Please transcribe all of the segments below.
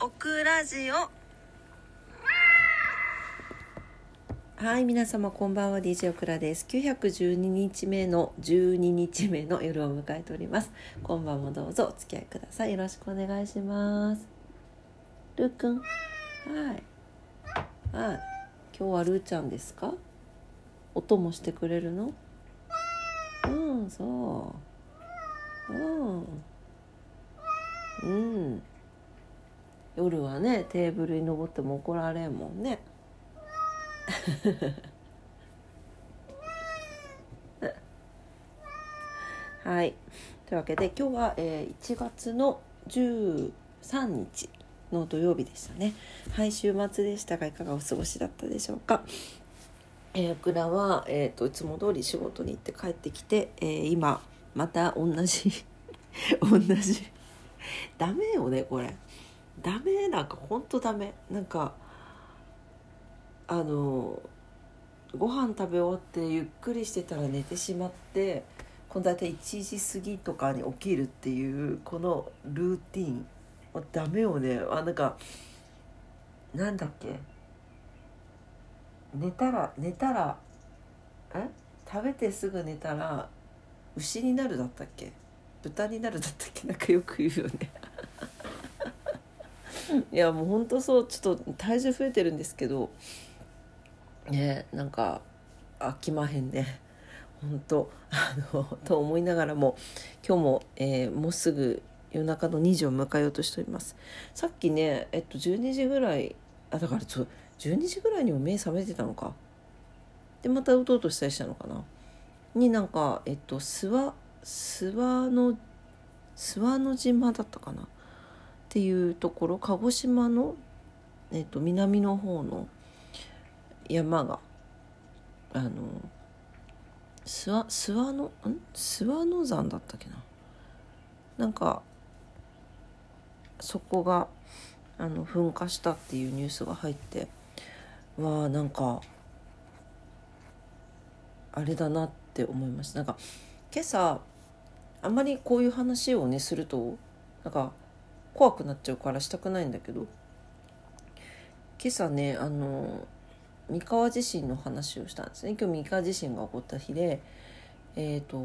オクラジオ。はい皆様こんばんは。DJ オクラです。912日目の12日目の夜を迎えております。今晩もどうぞお付き合いください。よろしくお願いします。ルーくん。はい。はい。今日はルーちゃんですか？音もしてくれるの？うんそう。うん。うん。夜はねテーブルに登っても怒られんもんね。はい。というわけで今日は、えー、1月の13日の土曜日でしたね。はい週末でしたがいかがお過ごしだったでしょうか。えー、オクラは、えーと、いつも通り仕事に行って帰ってきて、えー、今また同じ 同じ。ダメよねこれ。ダメ？なんかほんとダメ。なんかあのご飯食べ終わってゆっくりしてたら寝てしまってこの大体1時過ぎとかに起きるっていうこのルーティンダメよね。あなんかなんだっけ？寝たら寝たらえ？食べてすぐ寝たら牛になるだったっけ？豚になるだったっけ？なんかよく言うよね。いやもうほんとそうちょっと体重増えてるんですけどねなんか飽きまへんね。本当あの と思いながらも今日も、えー、もうすぐ夜中の2時を迎えようとしております。さっきねえっと12時ぐらいあだからちょ12時ぐらいにも目覚めてたのか。でまたうとうとしたりしたのかな。になんかえっと諏訪諏訪の諏訪の島だったかな。っていうところ鹿児島の、えっと、南の方の山があの諏訪諏訪のん？諏訪の山だったっけな？なんかそこがあの噴火したっていうニュースが入ってわあなんかあれだなって思いました。なんか今朝あんまりこういう話をねするとなんか怖くなっちゃうからしたくないんだけど。今朝ねあの三河地震の話をしたんですね。今日三河地震が起こった日でえっ、ー、と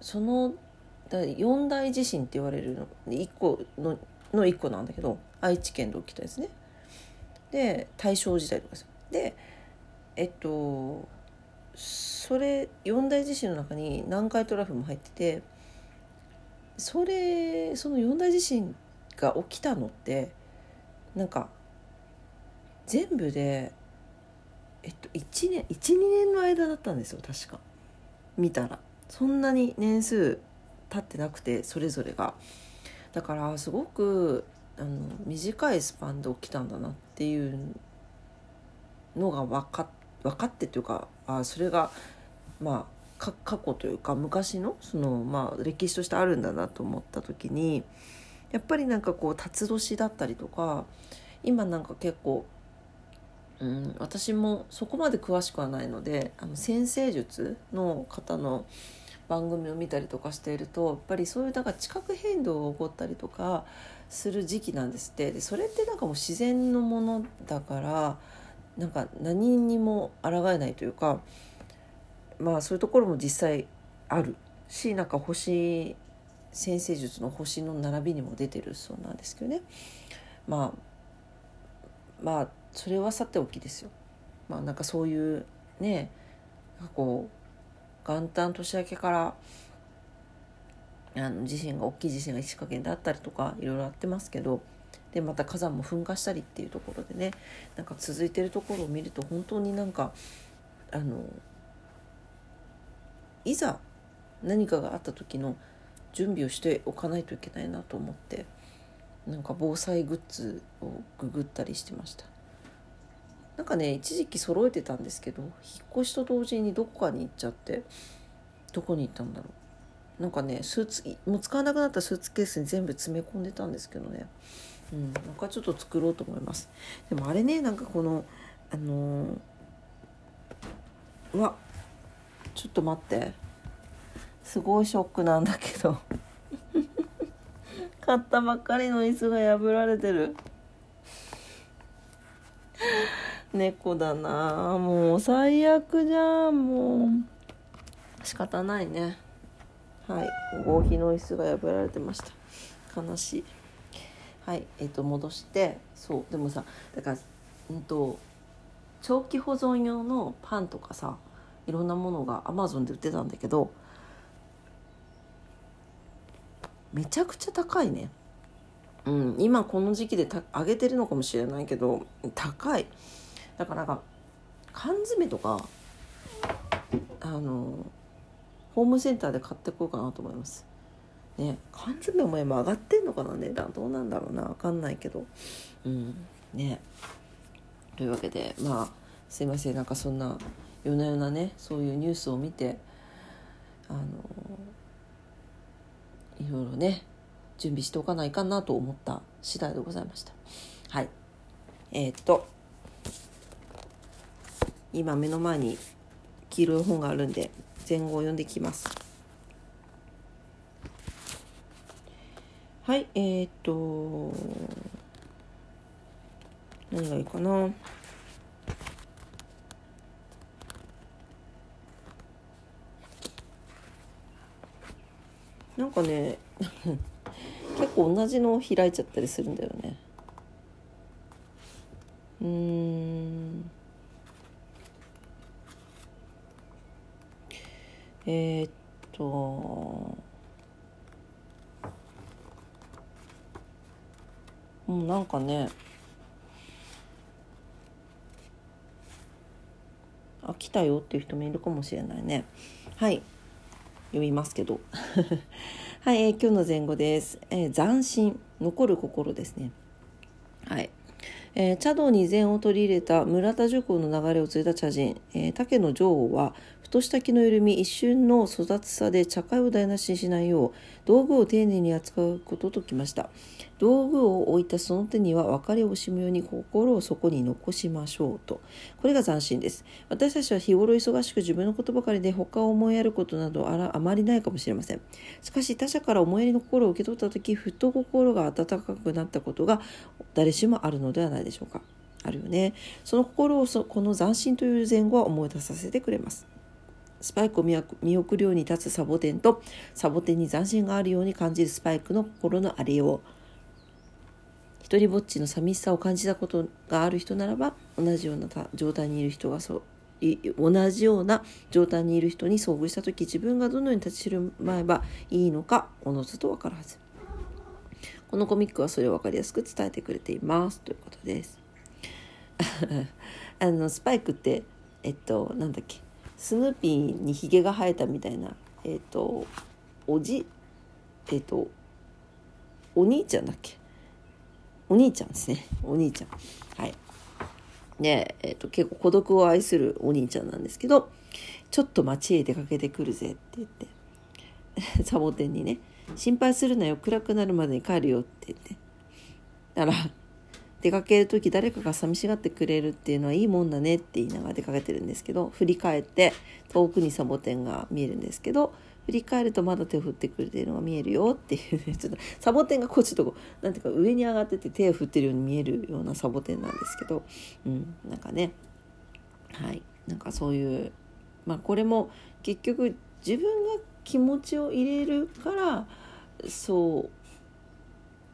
その四大地震って言われるの1個のの1個なんだけど愛知県で起きたですね。で大正時代とかですでえっとそれ四大地震の中に南海トラフも入っててそれその四大地震が起きたのってなんか全部でえっと1年12年の間だったんですよ確か。見たら。そんなに年数経ってなくてそれぞれが。だからすごくあの短いスパンで起きたんだなっていうのが分か分かってというかあそれがまあ過去というか昔のその、まあ、歴史としてあるんだなと思った時にやっぱりなんかこう辰年だったりとか今なんか結構、うん、私もそこまで詳しくはないのであの先生術の方の番組を見たりとかしているとやっぱりそういうだから地殻変動が起こったりとかする時期なんですって。でそれってなんかもう自然のものだからなんか何にも抗えないというかまあそういうところも実際あるしなんか星先生術の星の並びにも出てるそうなんですけどねまあまあそれはさておきですよ。まあなんかそういうねこう元旦年明けからあの地震が大きい地震が石川県であったりとかいろいろあってますけどでまた火山も噴火したりっていうところでねなんか続いてるところを見ると本当になんかあのいざ何かがあった時の準備をしておかないといけないなと思ってなんか防災グッズをググったりしてました。なんかね一時期揃えてたんですけど引っ越しと同時にどこかに行っちゃってどこに行ったんだろう。なんかねスーツもう使わなくなったスーツケースに全部詰め込んでたんですけどね。うんなんかちょっと作ろうと思います。でもあれねなんかこのあのー、うわちょっと待って。すごいショックなんだけど。買ったばっかりの椅子が破られてる。猫だな。もう最悪じゃん。もう。仕方ないね。はい。合皮の椅子が破られてました。悲しい。はい。えっ、ー、と戻して。そう。でもさだからうんと長期保存用のパンとかさいろんなものがアマゾンで売ってたんだけどめちゃくちゃ高いね。うん、今この時期で上げてるのかもしれないけど高い。だからなんか缶詰とかあのホームセンターで買ってこうかなと思います。ね缶詰も今上がってんのかな値段。どうなんだろうな分かんないけど。うんね。というわけでまあすいません。なんかそんな夜な夜なねそういうニュースを見てあのいろいろね準備しておかないかなと思った次第でございました。はい。えー、っと今目の前に黄色い本があるんで前後を読んできます。はいえー、っと何がいいかな。なんかね 結構同じのを開いちゃったりするんだよね。うん。えー、っと。もうなんかねあ来たよっていう人もいるかもしれないね。はい。読みますけど。はい、えー、今日の前後です、えー、斬新。残る心ですね。はい。えー、茶道に禅を取り入れた村田塾の流れを継いだ茶人、えー、竹野女王はふとした気の緩み一瞬の育つさで茶会を台無しにしないよう道具を丁寧に扱うことときました。道具を置いたその手には別れを惜しむように心をそこに残しましょうと。これが斬新です。私たちは日頃忙しく自分のことばかりで他を思いやることなどあらあまりないかもしれません。しかし他者から思いやりの心を受け取った時ふと心が温かくなったことが誰しもあるのではないでしょうか。あるよね。その心をそこの斬新という前後は思い出させてくれます。スパイクを見送るように立つサボテンとサボテンに斬新があるように感じるスパイクの心のありよう。一人ぼっちの寂しさを感じたことがある人ならば同じような状態にいる人がそう同じような状態にいる人に遭遇した時自分がどのように立ち振る舞えばいいのかおのずと分かるはず。このコミックはそれを分かりやすく伝えてくれています。ということです。あのスパイクってえっとなんだっけ。スヌーピーにひげが生えたみたいなえっ、ー、とおじえっ、ー、とお兄ちゃんだっけ？お兄ちゃんですね。お兄ちゃん。はい。で、えーと、結構孤独を愛するお兄ちゃんなんですけどちょっと街へ出かけてくるぜって言って サボテンにね心配するなよ暗くなるまでに帰るよって言って。だから出かける時誰かが寂しがってくれるっていうのはいいもんだねって言いながら出かけてるんですけど振り返って遠くにサボテンが見えるんですけど振り返るとまだ手を振ってくれてるのが見えるよっていうねちょっとサボテンがこうちょっとこうなんていうか上に上がってて手を振ってるように見えるようなサボテンなんですけど、うん、なんかね。はい。なんかそういうまあこれも結局自分が気持ちを入れるからそ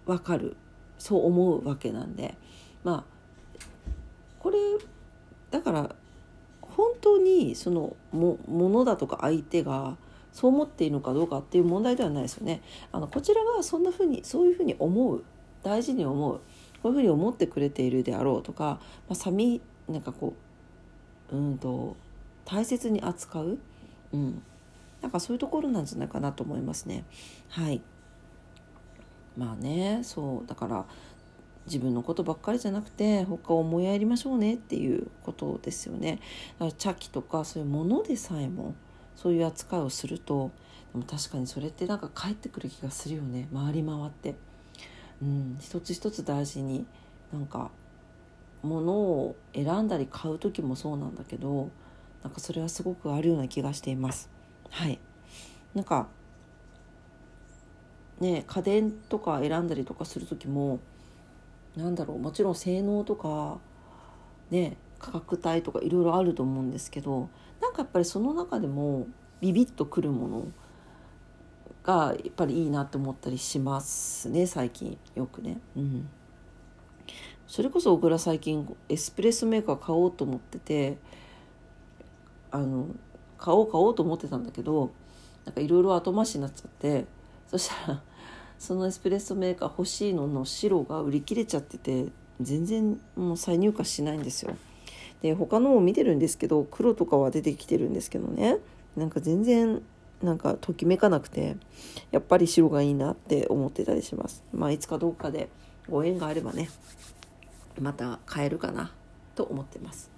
う分かる。そう思うわけなんでまあこれだから本当にそのもものだとか相手がそう思っているのかどうかっていう問題ではないですよね。あのこちらがそんなふうにそういうふうに思う。大事に思う。こういうふうに思ってくれているであろうとか、まあ、寂なんかこううんと大切に扱う、うん、なんかそういうところなんじゃないかなと思いますね。はい。まあねそうだから自分のことばっかりじゃなくて他を思いやりましょうねっていうことですよね。だから茶器とかそういうものでさえもそういう扱いをするとでも確かにそれってなんか返ってくる気がするよね回り回って。うん、一つ一つ大事になんか物を選んだり買う時もそうなんだけどなんかそれはすごくあるような気がしています。はいなんかね家電とか選んだりとかする時もなんだろうもちろん性能とかね価格帯とかいろいろあると思うんですけどなんかやっぱりその中でもビビッとくるものがやっぱりいいなと思ったりしますね最近よくね。うんそれこそ小倉最近エスプレッソメーカー買おうと思っててあの買おう買おうと思ってたんだけどなんかいろいろ後回しになっちゃってそしたら そのエスプレッソメーカー欲しいのの白が売り切れちゃってて全然もう再入荷しないんですよ。で他のも見てるんですけど黒とかは出てきてるんですけどね。なんか全然なんかときめかなくてやっぱり白がいいなって思ってたりします。まあいつかどうかでご縁があればねまた買えるかなと思ってます。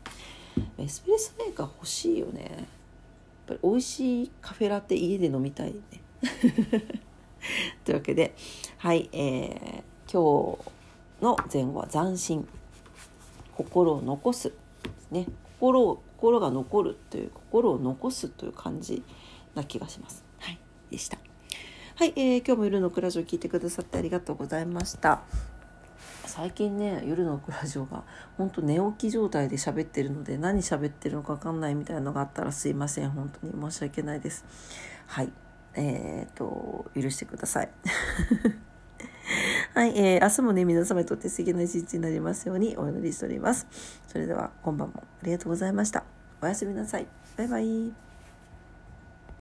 エスプレッソメーカー欲しいよね。やっぱり美味しいカフェラテ家で飲みたいね。というわけではいえー、今日の前後は斬新心を残すね心を心が残るという心を残すという感じな気がします。はい、でした。はい、えー、今日も夜のクラジオ聞いてくださってありがとうございました。最近ね夜のクラジオが本当寝起き状態で喋ってるので何喋ってるのか分かんないみたいなのがあったらすいません本当に申し訳ないですはいえー、っと許してください。はい、えー、明日もね皆様にとって素敵な一日になりますようにお祈りしております。それでは今晩もありがとうございました。おやすみなさい。バイバイ。